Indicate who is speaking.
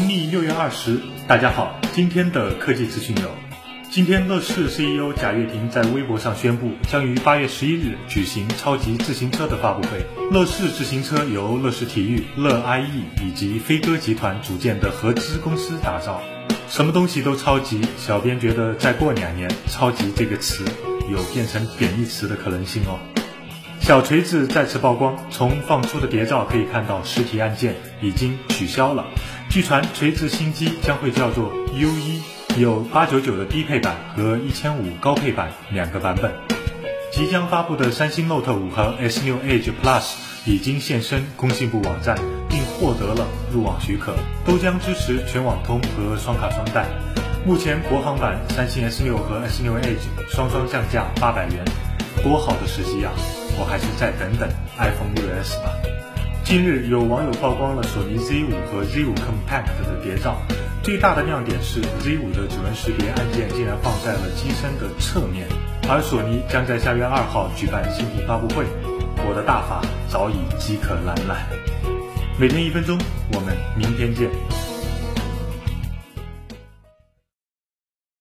Speaker 1: 农历六月二十，大家好，今天的科技资讯有：今天乐视 CEO 贾跃亭在微博上宣布，将于八月十一日举行超级自行车的发布会。乐视自行车由乐视体育、乐 IE 以及飞鸽集团组建的合资公司打造，什么东西都超级。小编觉得再过两年，“超级”这个词有变成贬义词的可能性哦。小锤子再次曝光，从放出的谍照可以看到，实体按键已经取消了。据传，锤子新机将会叫做 U1，有八九九的低配版和一千五高配版两个版本。即将发布的三星 Note 5和 S6 Edge Plus 已经现身工信部网站，并获得了入网许可，都将支持全网通和双卡双待。目前国行版三星 S6 和 S6 Edge 双双降价八百元，多好的时机啊！我还是再等等 iPhone 6s 吧。近日有网友曝光了索尼 Z5 和 Z5 Compact 的谍照，最大的亮点是 Z5 的指纹识别按键竟然放在了机身的侧面，而索尼将在下月二号举办新品发布会，我的大法早已饥渴难耐。每天一分钟，我们明天见。